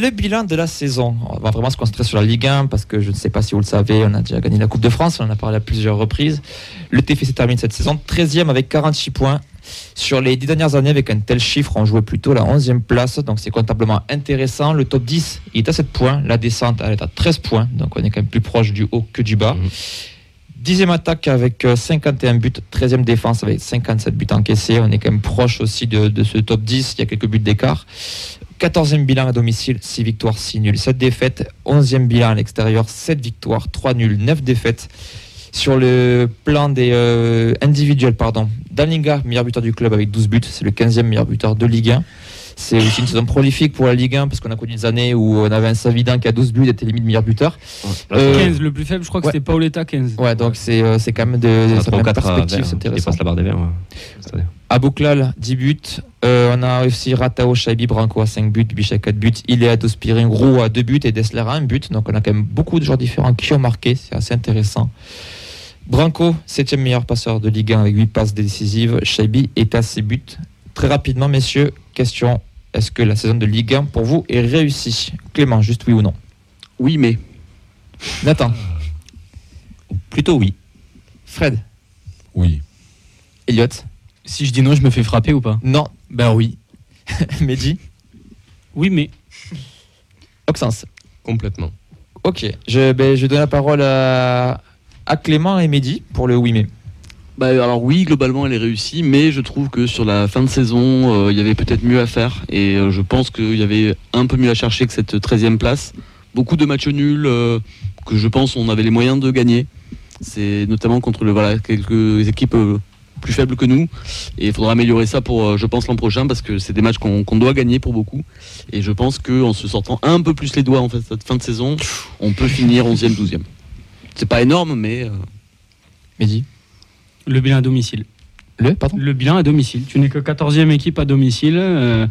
Le bilan de la saison. On va vraiment se concentrer sur la Ligue 1 parce que je ne sais pas si vous le savez, on a déjà gagné la Coupe de France, on en a parlé à plusieurs reprises. Le TFC termine cette saison 13e avec 46 points. Sur les 10 dernières années, avec un tel chiffre, on jouait plutôt la 11e place, donc c'est comptablement intéressant. Le top 10 il est à 7 points, la descente elle est à 13 points, donc on est quand même plus proche du haut que du bas. Mhm. Dixième attaque avec euh, 51 buts, 13e défense avec 57 buts encaissés. On est quand même proche aussi de, de ce top 10. Il y a quelques buts d'écart. 14e bilan à domicile, 6 victoires, 6 nuls, 7 défaites. 11e bilan à l'extérieur, 7 victoires, 3 nuls, 9 défaites. Sur le plan des euh, individuels, pardon, Dalinga, meilleur buteur du club avec 12 buts, c'est le 15e meilleur buteur de Ligue 1. C'est aussi une saison prolifique pour la Ligue 1 parce qu'on a connu des années où on avait un Savidan qui a 12 buts et était limite meilleur buteur. Euh, 15, le plus faible, je crois que ouais. c'était Paoletta 15. Ouais, donc c'est euh, c'est quand même de, Ça ça prend met en 4 à perspective, vert, c'est intéressant. la barre des verts. ouais. C'est-à-dire. Abouklal, 10 buts. Euh, on a aussi Ratao, Shaibi, Branco à 5 buts, Bichet 4 buts, Iléa Dospirin, Roux à 2 buts et Dessler à 1 but. Donc on a quand même beaucoup de joueurs différents qui ont marqué, c'est assez intéressant. Branco, 7 meilleur passeur de Ligue 1 avec 8 passes décisives. Shaibi est à 6 buts. Très rapidement, messieurs, question est-ce que la saison de Ligue 1 pour vous est réussie? Clément, juste oui ou non? Oui, mais. Nathan, Plutôt oui. Fred, Oui. Elliot Si je dis non, je me fais frapper ou pas? Non, Ben oui. Mehdi, Oui, mais Oxens? Complètement. Ok, je, ben, je donne la parole à, à Clément et Mehdi pour le oui mais. Bah, alors oui, globalement elle est réussie, mais je trouve que sur la fin de saison, euh, il y avait peut-être mieux à faire. Et euh, je pense qu'il y avait un peu mieux à chercher que cette 13e place. Beaucoup de matchs nuls euh, que je pense on avait les moyens de gagner. C'est notamment contre quelques équipes plus faibles que nous. Et il faudra améliorer ça pour, je pense, l'an prochain, parce que c'est des matchs qu'on doit gagner pour beaucoup. Et je pense qu'en se sortant un peu plus les doigts en fait, cette fin de saison, on peut finir 11e, 12e. C'est pas énorme, mais... Mehdi? Le bilan à domicile. Le, pardon? Le bilan à domicile. Tu n'es que 14e équipe à domicile, euh,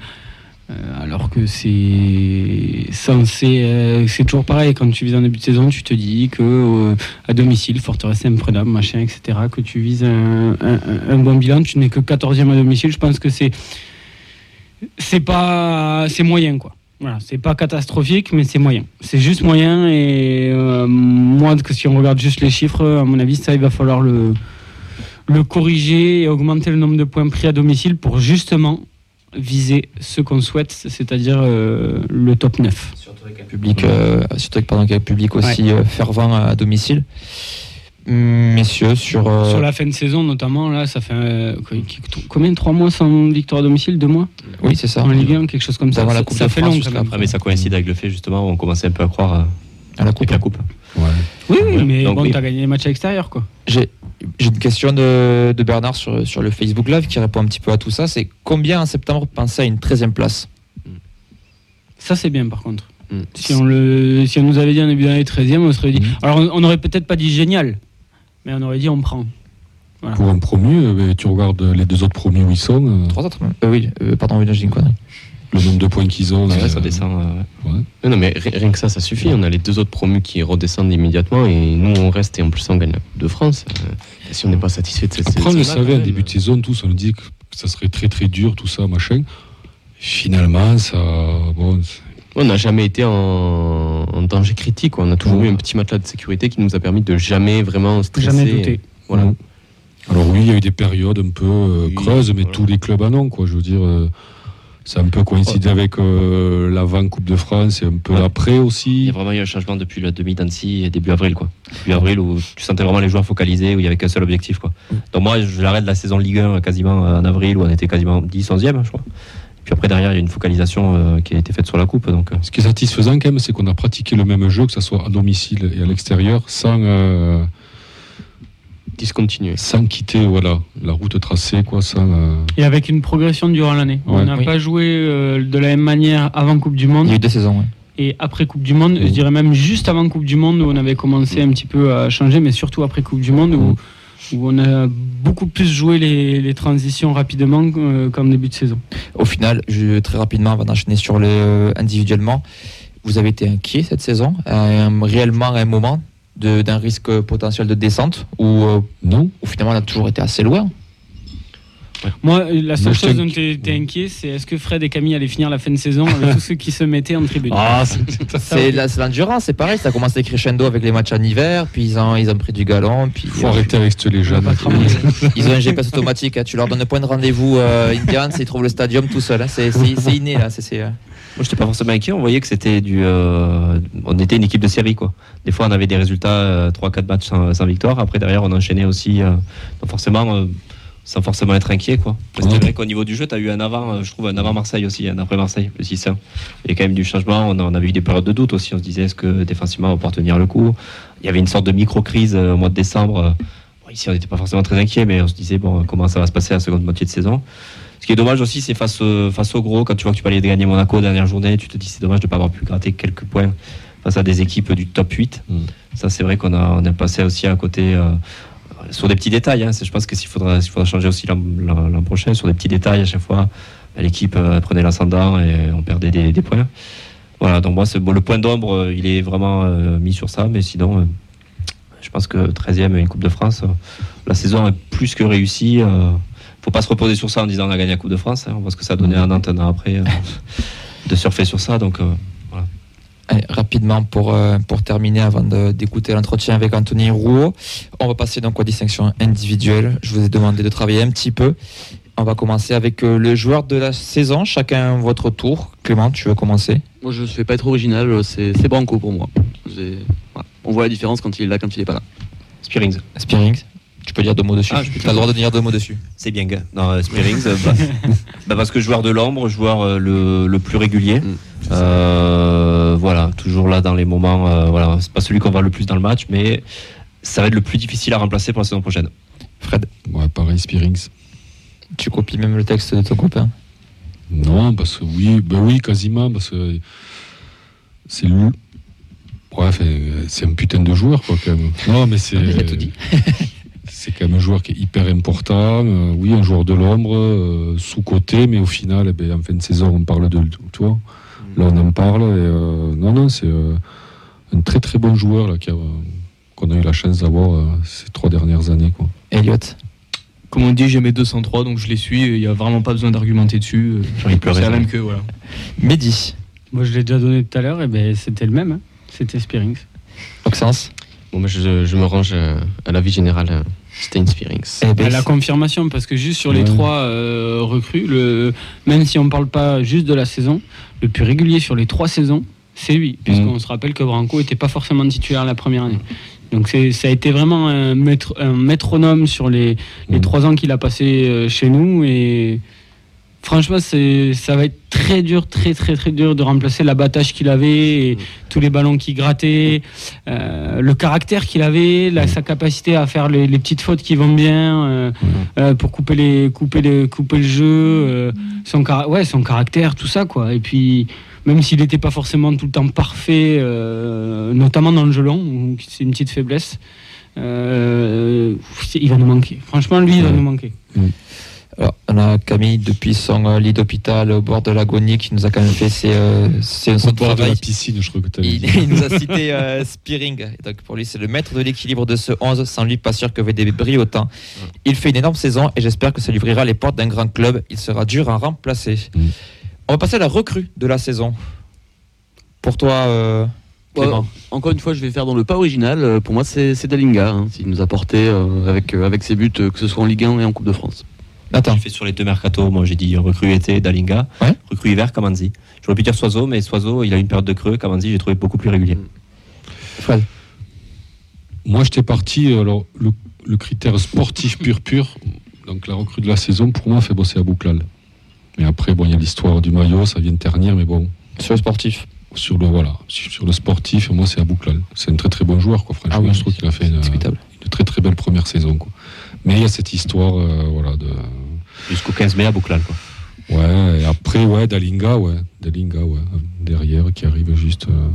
euh, alors que c'est censé. euh, c'est toujours pareil. Quand tu vises un début de saison, tu te dis que euh, à domicile, forteresse imprenable, machin, etc., que tu vises un, un- un bon bilan. Tu n'es que 14e à domicile. Je pense que c'est. C'est pas. C'est moyen, quoi. Voilà, c'est pas catastrophique, mais c'est moyen. C'est juste moyen et euh, moi, que si on regarde juste les chiffres, à mon avis, ça, il va falloir le, le corriger et augmenter le nombre de points pris à domicile pour justement viser ce qu'on souhaite, c'est-à-dire euh, le top 9. Surtout avec un public, euh, surtout avec, pardon, avec un public aussi euh, fervent à domicile. Messieurs, sur. euh, Sur la fin de saison, notamment, là, ça fait euh, combien Trois mois sans victoire à domicile? Deux mois? Oui, c'est ça. En Ligue 1, quelque chose comme ça. La Ça- Coupe ça de fait long jusqu'à quand même. après. Mais ça coïncide avec le fait justement où on commençait un peu à croire À la coupe. la coupe. Ouais. Oui, oui, mais donc bon, oui. t'as gagné les matchs à l'extérieur, quoi. J'ai j'ai une question de, de Bernard sur, sur le Facebook Live qui répond un petit peu à tout ça. C'est combien en septembre pensait à une 13e place Ça, c'est bien, par contre. Mm. Si on, le, si on nous avait dit en début d'année 13e, on serait dit. Mhm. Alors, on- on n'aurait peut-être pas dit génial, mais on aurait dit on prend. Voilà. Pour un premier, euh, tu regardes les deux autres premiers où ils sont, euh, Trois autres. Euh, oui, euh, pardon, oui, j'ai une connerie. Le nombre de points qu'ils ont. Ouais, ça descend. euh, ouais. ouais. Non, non, mais ri- rien que ça, ça suffit. On a les deux autres promus qui redescendent immédiatement et nous, on reste et en plus, on gagne la Coupe de France. Euh, et si on n'est pas satisfait de cette Après, on le savait en début de saison, tous, on nous dit que ça serait très très dur, tout ça, machin. Finalement, ça. Bon, On n'a jamais été en, en danger critique. quoi. On a toujours Ouais. eu un petit matelas de sécurité qui nous a permis de jamais vraiment stresser. Jamais douter. Voilà. Ouais. Alors oui, il y a eu des périodes un peu euh, Oui, creuses, mais voilà. tous les clubs en ont, quoi. Je veux dire, euh, ça a un peu coïncidé avec euh, l'avant Coupe de France et un peu Ouais. après Il y aussi. a vraiment eu un changement depuis la demi d'Annecy et début avril. Quoi. Début avril où tu sentais vraiment les joueurs focalisés, où il n'y avait qu'un seul objectif. Quoi. Donc moi, je l'arrête la saison Ligue 1 quasiment en avril où on était quasiment 10, 11e, je crois. Puis après, derrière, il y a une focalisation euh, qui a été faite sur la coupe. Donc, euh, Ce qui est satisfaisant quand même, c'est qu'on a pratiqué le même jeu, que ce soit à domicile et à l'extérieur, sans, euh, discontinuer. sans quitter voilà, la route tracée, quoi, euh, Et avec une progression durant l'année. on n'a Oui. pas joué euh, de la même manière avant Coupe du Monde Il y a eu deux saisons. ouais. et après Coupe du Monde. Je dirais même juste avant Coupe du Monde où on avait commencé un petit peu à changer, mais surtout après Coupe du Monde où, où on a beaucoup plus joué les, les transitions rapidement euh, qu'en début de saison. Au final, je, très rapidement, avant d'enchaîner sur le euh, individuellement, vous avez été inquiet cette saison, euh, réellement à un moment d'un risque potentiel de descente ou euh, Non ou finalement on a toujours été assez loin Moi, la seule chose dont tu es inquiet, c'est est-ce que Fred et Camille allaient finir la fin de saison avec tous ceux qui se mettaient en tribune? Ah, c'est- C'est la- c'est l'endurance, c'est pareil. Ça a commencé crescendo avec les matchs en hiver, puis ils ont, ils ont pris du galon. Puis faut arrêter avec légende. pas trop mal. Ils ont un GPS automatique. hein. Tu leur donnes le point de rendez-vous euh, Indians, ils trouvent le stadium tout seul. hein. C'est c'est- c'est inné là. C'est- c'est, euh, Moi, j'étais pas forcément inquiet. On voyait que c'était du. euh, on était une équipe de série, quoi. Des fois, on avait des résultats 3-4 matchs sans, sans victoire. Après, derrière, on enchaînait aussi. euh, donc forcément, euh, sans forcément être inquiet, quoi. Parce que. C'est vrai qu'au niveau du jeu, tu as eu un avant, euh, je trouve, un avant Marseille aussi, un après Marseille, le 6 Il y a quand même du changement. On, a- on avait eu des périodes de doute aussi. On se disait, est-ce que défensivement, on va pouvoir tenir le coup? Il y avait une sorte de micro-crise euh, au mois de décembre. euh, bon, ici, on n'était pas forcément très inquiet, mais on se disait, bon, comment ça va se passer la seconde moitié de saison? Ce qui est dommage aussi, c'est face, face au gros, quand tu vois que tu vas aller gagner Monaco dernière journée, tu te dis c'est dommage de ne pas avoir pu gratter quelques points face à des équipes du top 8. Mm. Ça, c'est vrai qu'on a, on passé aussi à côté euh, sur des petits détails. hein. Je pense que s'il faudra, changer aussi l'an prochain, sur des petits détails à chaque fois, bah, l'équipe euh, prenait l'ascendant et on perdait des, des points. Voilà, donc moi, bon, le point d'ombre, euh, il est vraiment euh, mis sur ça, mais sinon, je pense que 13e et une Coupe de France, la saison est plus que réussie. Faut pas se reposer sur ça en disant on a gagné la Coupe de France. hein. On voit ce que ça a donné à Nantes un an après euh, de surfer sur ça. Donc, euh, Allez, rapidement pour, euh, pour terminer avant d'écouter l'entretien avec Anthony Rouault, on va passer donc aux distinctions individuelles. Je vous ai demandé de travailler un petit peu. On va commencer avec euh, le joueur de la saison, chacun votre tour. Clément, tu veux commencer? Moi, je ne vais pas être original, c'est Branco pour moi. Voilà. On voit la différence quand il est là, quand il n'est pas là. Spearings, Spearing, tu peux dire deux mots dessus. Ah, tu as le droit de dire deux mots dessus. c'est bien. gars. Non, euh, Spearings, euh, bah, bah, parce que joueur de l'ombre, joueur euh, le, le plus régulier. Mm. Euh, voilà, toujours là dans les moments. euh, voilà, c'est pas celui qu'on voit le plus dans le match, mais ça va être le plus difficile à remplacer pour la saison prochaine. Fred, Ouais, pareil, Spearings. tu copies même le texte de ton copain? Non, parce que oui, ben oui, quasiment, parce que c'est lui. Ouais, c'est un putain de joueur, quoi, quand même. Non, mais c'est. C'est quand même un joueur qui est hyper important. euh, oui, un joueur de l'ombre, euh, sous-côté, mais au final, eh ben, en fin de saison, on parle de. Tu vois, là, on en parle. Et, euh, non, non, c'est euh, un très très bon joueur là, qui a, qu'on a eu la chance d'avoir euh, ces trois dernières années. Quoi. Elliot, Comme on dit, j'ai mes 203, donc je les suis. Il n'y a vraiment pas besoin d'argumenter dessus. C'est la même que voilà. Mehdi, Moi, je l'ai déjà donné tout à l'heure, et ben c'était le même. hein. C'était Spearings. Oxens, Bon, je, je me range euh, à l'avis général. euh, Stain Spearings. et À la confirmation, parce que juste sur les Ouais. trois euh, recrues, le, même si on ne parle pas juste de la saison, le plus régulier sur les trois saisons, c'est lui, puisqu'on se rappelle que Branco n'était pas forcément titulaire la première année. Donc c'est- ça a été vraiment un, maître, un métronome sur les, les Mm. trois ans qu'il a passé euh, chez nous. Et franchement, c'est- ça va être très dur, très très très dur de remplacer l'abattage qu'il avait, et tous les ballons qu'il grattait, euh, le caractère qu'il avait, la- sa capacité à faire les, les petites fautes qui vont bien euh, euh, pour couper les couper les couper le jeu, euh, son ouais son caractère, tout ça quoi. Et puis même s'il n'était pas forcément tout le temps parfait, euh, notamment dans le jeu long, où c'est une petite faiblesse. euh, il va nous manquer. Franchement, lui, il va nous manquer. Alors, on a Camille depuis son euh, lit d'hôpital au bord de l'agonie qui nous a quand même fait ses, euh, ses- son Au bord de travail. la piscine, je crois que tu Il, il nous a cité euh, Spearing. Et donc pour lui, c'est le maître de l'équilibre de ce 11. Sans lui, pas sûr que VDB brille autant. Il fait une énorme saison et j'espère que ça lui ouvrira les portes d'un grand club. Il sera dur à remplacer. Mm. On va passer à la recrue de la saison. Pour toi, euh, Clément. Ouais, encore une fois, je vais faire dans le pas original. Euh, Pour moi, c'est Dalinga. hein, S'il nous a porté euh, avec, euh, avec ses buts, euh, que ce soit en Ligue 1 et en Coupe de France. Nathan. J'ai fait sur les deux mercato, moi j'ai dit recrue été Dalinga, Ouais. recrue hiver Kamanzi. J'aurais pu dire Soiseau, mais Soiseau il a une période de creux, Kamanzi j'ai trouvé beaucoup plus régulier. Fred. Moi, j'étais parti. Alors, le, le critère sportif pur, pur, donc la recrue de la saison, pour moi, fait bosser à Bouclal. Mais après, bon, il y a l'histoire du maillot, ça vient de ternir, mais bon, Sur le sportif. sur le voilà, sur le sportif, moi, c'est à Bouclal. C'est un très très bon joueur, quoi. Franchement, Ah oui, je trouve qu'il a fait une, Discutable. une très très belle première saison, quoi. Mais il y a cette histoire, euh, voilà, de Jusqu'au 15 mai à Bouclal. Quoi. ouais. Et après, ouais, Dalinga, ouais, Dalinga, ouais, derrière, qui arrive juste. euh,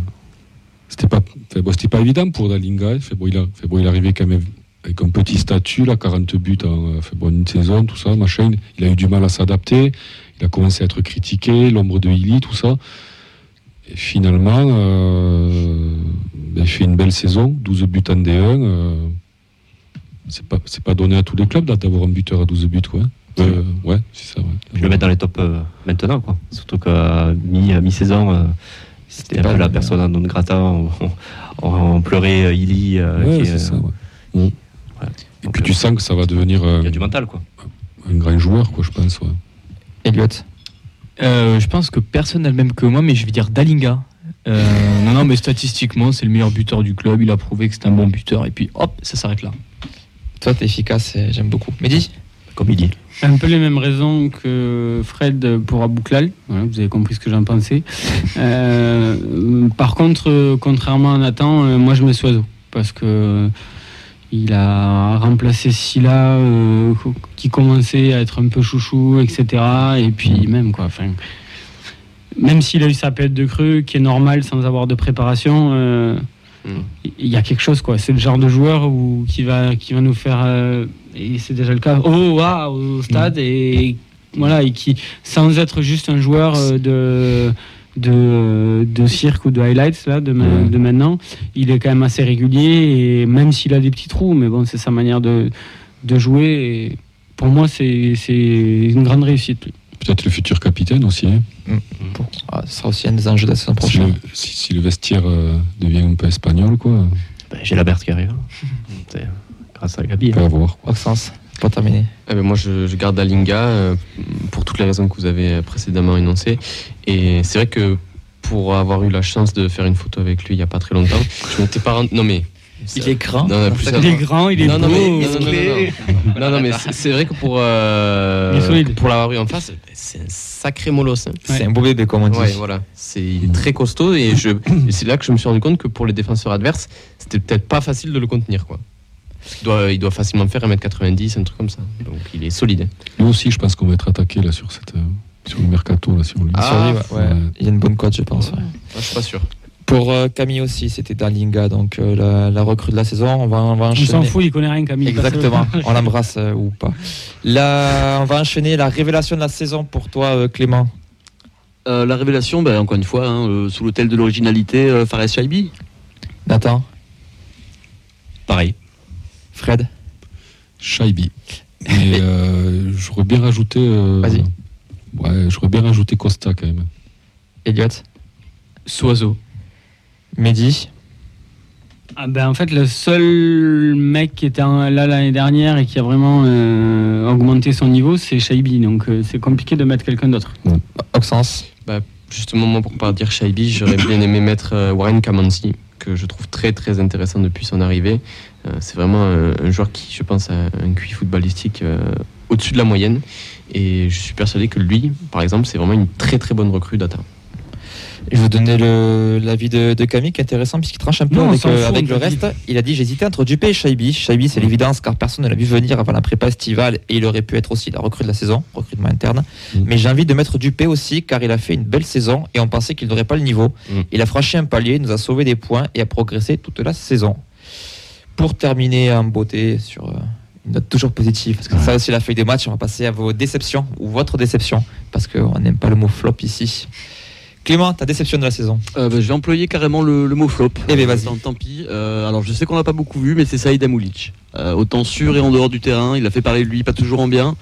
C'était pas, fait, pas évident pour Dalinga. Fait, bon, il a, fait, il arrivait quand même avec un petit statut, là, 40 buts en fait, bon, une saison, tout ça, machin. Il a eu du mal à s'adapter. Il a commencé à être critiqué, l'ombre de Illy, tout ça. Et finalement, euh, il fait une belle saison, 12 buts en D1. euh, c'est pas, donné à tous les clubs d'avoir un buteur à 12 buts, quoi. Euh, ouais, c'est ça. Ouais. Je le mettre dans les tops euh, maintenant, quoi. Surtout qu'à mi- à mi-saison, euh, c'était un pas peu la personne non grata. On, on- on pleurait euh, Illy. euh, Ouais, qui est, c'est euh, ça. Ouais. Voilà. Et Donc, puis tu euh, sens que ça va devenir Il y a du mental, quoi. un grand joueur, quoi, je pense. Ouais. Elliot. Euh, je pense que personne n'a le même que moi, mais je vais dire Dalinga. Euh, non, non, mais statistiquement, c'est le meilleur buteur du club. Il a prouvé que c'est un bon buteur. Et puis, hop, ça s'arrête là. Toi, t'es efficace et j'aime beaucoup. Mehdi? Comme il dit. Un peu les mêmes raisons que Fred pour Abouklal. Voilà, vous avez compris ce que j'en pensais. Euh, par contre, contrairement à Nathan, euh, moi je mets Soiseau. Parce que il a remplacé Silla euh, qui commençait à être un peu chouchou, etc. Et puis même quoi. Enfin, même s'il a eu sa période de creux, qui est normal sans avoir de préparation, euh, Mm. Il y a quelque chose quoi. C'est le genre de joueur où, qui, va, qui va nous faire, euh, et c'est déjà le cas, oh waouh au stade et voilà et qui sans être juste un joueur euh, de de, de cirque ou de highlights là de, ma- Ouais. de maintenant, il est quand même assez régulier et même s'il a des petits trous, mais bon c'est sa manière de, de jouer. Et pour moi c'est c'est une grande réussite. Peut-être le futur capitaine aussi. hein. Bon, ah, Ce sera aussi un des enjeux de la saison Si, prochaine. si- si le vestiaire euh, devient un peu espagnol, quoi, Ben, J'ai la Berthe qui arrive. Grâce à Gabi. on hein. Quoi. Maxence, pour terminer. Eh ben, moi, je, je garde Dalinga euh, pour toutes les raisons que vous avez précédemment énoncées. Et c'est vrai que pour avoir eu la chance de faire une photo avec lui il n'y a pas très longtemps, je m'étais pas rendu. Non, mais. Il est grand. Non, non, plus Il est grand, il est non, beau. non, mais, non, non, non, musclé. non, non. Non, non, mais c'est vrai que pour, euh, pour l'avoir eu en face, c'est un sacré molosse. hein. C'est un beau bébé, comme on dit. Ouais, voilà. C'est il est très costaud et, je, et c'est là que je me suis rendu compte que pour les défenseurs adverses, c'était peut-être pas facile de le contenir. Quoi. Il, doit, il doit facilement faire 1m90, un truc comme ça. Donc il est solide. hein. Lui aussi, je pense qu'on va être attaqué là, sur, cette, euh, sur le mercato. Là, sur lui. Ah, Sur lui, ouais, ouais. ouais. Il y a une bonne cote, je pense. ouais. Je suis pas sûr. Pour euh, Camille aussi, c'était Dalinga, donc euh, la, la recrue de la saison. On va, on va On enchaîner. s'en fout, il connaît rien Camille. Exactement, on l'embrasse euh, ou pas. Là, on va enchaîner la révélation de la saison pour toi, euh, Clément. Euh, la révélation, ben, encore une fois, hein, euh, sous l'hôtel de l'originalité, euh, Fares Shaibi. Nathan, Pareil. Fred, Shaibi. Mais euh, j'aurais bien rajouté. euh, Vas-y. Ouais, j'aurais bien rajouté Costa quand même. Elliot, Soiseau. Mehdi. Ah ben, en fait, le seul mec qui était là l'année dernière et qui a vraiment euh, augmenté son niveau, c'est Shaibi. Donc euh, c'est compliqué de mettre quelqu'un d'autre. Oxens, Justement, moi, pour pas dire Shaibi, j'aurais bien aimé mettre euh, Warren Kamanzi, que je trouve très très intéressant depuis son arrivée. Euh, c'est vraiment un, un joueur qui, je pense, a un QI footballistique euh, au-dessus de la moyenne. Et je suis persuadé que lui, par exemple, c'est vraiment une très très bonne recrue data. Je vais vous donner le- l'avis de, de Camille qui est intéressant puisqu'il tranche un peu Non, avec, euh, avec le reste. Il a dit j'hésitais entre Dupé et Shaibi. Shaibi, c'est l'évidence car personne ne l'a vu venir avant la prépa estivale et il aurait pu être aussi la recrue de la saison, recrutement interne. Mm. Mais j'ai envie de mettre Dupé aussi car il a fait une belle saison et on pensait qu'il n'aurait pas le niveau. Mm. Il a franchi un palier, nous a sauvé des points et a progressé toute la saison. Pour terminer en beauté sur euh, une note toujours positive, parce que ça aussi la feuille des matchs, on va passer à vos déceptions ou votre déception parce qu'on n'aime pas le mot flop ici. Clément, ta déception de la saison Euh, ben, je vais employer carrément le, le mot flop. Eh ben, vas-y. Tant, tant pis. Euh, alors je sais qu'on l'a pas beaucoup vu, mais c'est Saïd Amoulic. Euh, autant sur et en dehors du terrain, il a fait parler de lui, pas toujours en bien.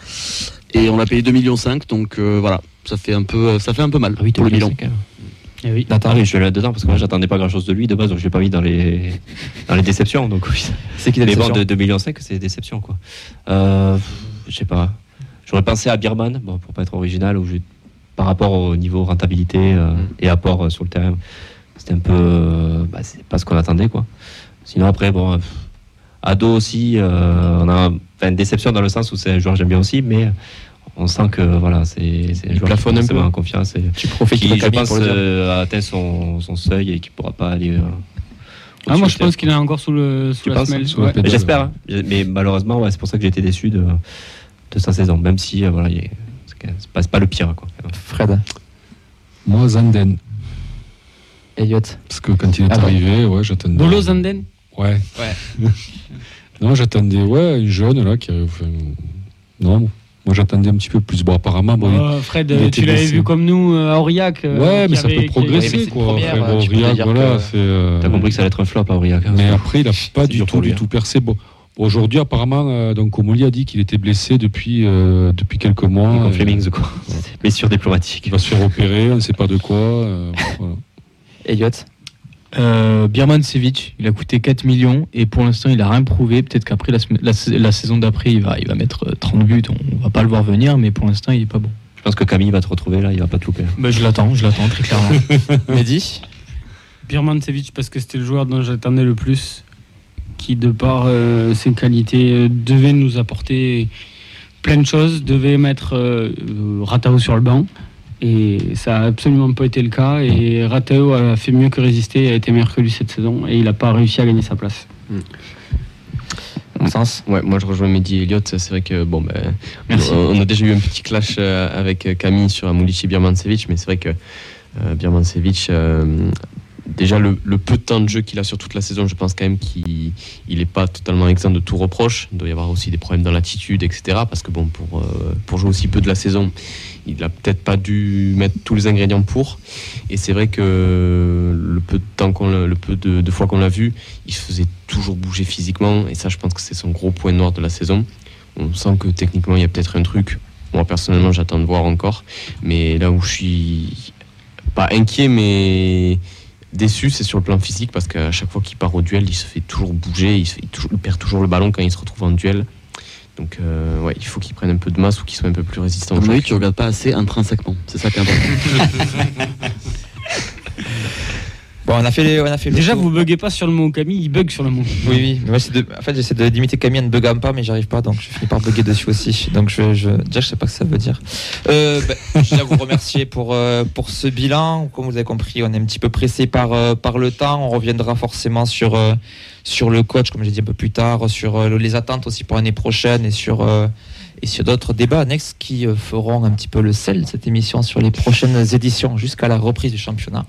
Et on l'a payé 2,5 millions, donc euh, voilà, ça fait un peu, ça fait un peu mal Ah oui, pour le bilan. Eh oui. Nathan, Ah oui, je suis là dedans parce que moi j'attendais pas grand chose de lui de base, donc je l'ai pas mis dans les, dans les déceptions. Donc oui. c'est qui ta Mais bon, déception de 2 millions 5, c'est déception quoi. Euh, je sais pas. J'aurais pensé à Birman, bon, pour pas être original, où je- par rapport au niveau rentabilité euh, et apport euh, sur le terrain, c'était un peu, euh, bah, c'est pas ce qu'on attendait quoi. Sinon après bon, Ado aussi, euh, on a enfin, une déception dans le sens où c'est un joueur que j'aime bien aussi, mais on sent que voilà, c'est c'est un joueur plafonne qui un peu. en confiance et Tu profites qui, de je pense, pour le dire. euh, a atteint son, son seuil et qui pourra pas aller. euh, Ah, moi, je pense qu'il est encore sous, le, sous Tu la penses semelle. Ouais. J'espère, hein. mais malheureusement, ouais, c'est pour ça que j'ai été déçu de, de sa saison, même si euh, voilà, il est- c'est pas, c'est pas le pire. Quoi. Fred, Moi, Zanden. Elliot, Parce que quand il est Ah arrivé, ouais, j'attendais. Bolo Zanden Ouais. non, j'attendais, ouais, une jeune là qui arrive. enfin, non, moi j'attendais un petit peu plus. Bon, apparemment, bon, Oh, Fred, il euh, tu l'avais vu comme nous euh, à Aurillac. euh, ouais, mais ça avait- peut progresser quoi. première, Aurillac, voilà, euh, T'as compris que ça allait être un flop à Aurillac. hein. Mais après, il a pas du tout, lui, du hein. tout percé. Bon, Aujourd'hui, apparemment, euh, donc Omoli a dit qu'il était blessé depuis, euh, depuis quelques mois. Comme Euh, Flemings, quoi. Blessure diplomatique. il va se faire opérer, on ne sait pas de quoi. euh, voilà. Elliot Euh, Birman Sevic, il a coûté 4 millions et pour l'instant il a rien prouvé. Peut-être qu'après la, la sa- la saison d'après il va, il va mettre euh, 30 buts, on va pas le voir venir, mais pour l'instant il est pas bon. Je pense que Camille va te retrouver là, il va pas te louper. Bah, je l'attends, je l'attends très clairement. Mehdi Birman Sevic parce que c'était le joueur dont j'attendais le plus, qui de par euh, ses qualités euh, devait nous apporter plein de choses, devait mettre euh, Ratao sur le banc. Et ça a absolument pas été le cas. Et Ratao a fait mieux que résister, a été meilleur que lui cette saison. Et il n'a pas réussi à gagner sa place. Sens? Ouais, moi je rejoins Mehdi et Elliott. C'est vrai que bon, ben, on, on a déjà eu un petit clash avec Camille sur Amulici Birmancevic, mais c'est vrai que euh, Birmancevic, euh, déjà le, peu de temps de jeu qu'il a sur toute la saison, je pense quand même qu'il n'est pas totalement exempt de tout reproche. Il doit y avoir aussi des problèmes dans l'attitude, etc. Parce que bon, pour, euh, pour jouer aussi peu de la saison, il a peut-être pas dû mettre tous les ingrédients pour. Et c'est vrai que le peu de temps qu'on le peu de, de fois qu'on l'a vu, il se faisait toujours bouger physiquement. Et ça, je pense que c'est son gros point noir de la saison. On sent que techniquement, il y a peut-être un truc. Moi, personnellement, j'attends de voir encore. Mais là où je suis pas inquiet, mais déçu, c'est sur le plan physique parce qu'à chaque fois qu'il part au duel, il se fait toujours bouger, il, se fait- il toujours- il perd toujours le ballon quand il se retrouve en duel. Donc, euh, ouais, il faut qu'il prenne un peu de masse ou qu'il soit un peu plus résistant. À mon avis, tu regardes pas assez intrinsèquement. C'est ça qui est important. Bon, on a fait, les- on a fait le Déjà, tour. vous buguez pas sur le mot Camille, il bug sur le mot. Oui, oui. Mais moi, de- en fait, j'essaie de limiter Camille en ne buguant pas, mais j'arrive pas, donc je finis par bugger dessus aussi. Donc, je, je, déjà, je sais pas ce que ça veut dire. Euh, ben, je tiens à vous remercier pour, euh, pour ce bilan. Comme vous avez compris, on est un petit peu pressé par, euh, par le temps. On reviendra forcément sur, sur le coach, comme j'ai dit un peu plus tard, sur les attentes aussi pour l'année prochaine et sur, et sur d'autres débats annexes qui feront un petit peu le sel de cette émission sur les prochaines éditions jusqu'à la reprise du championnat.